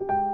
you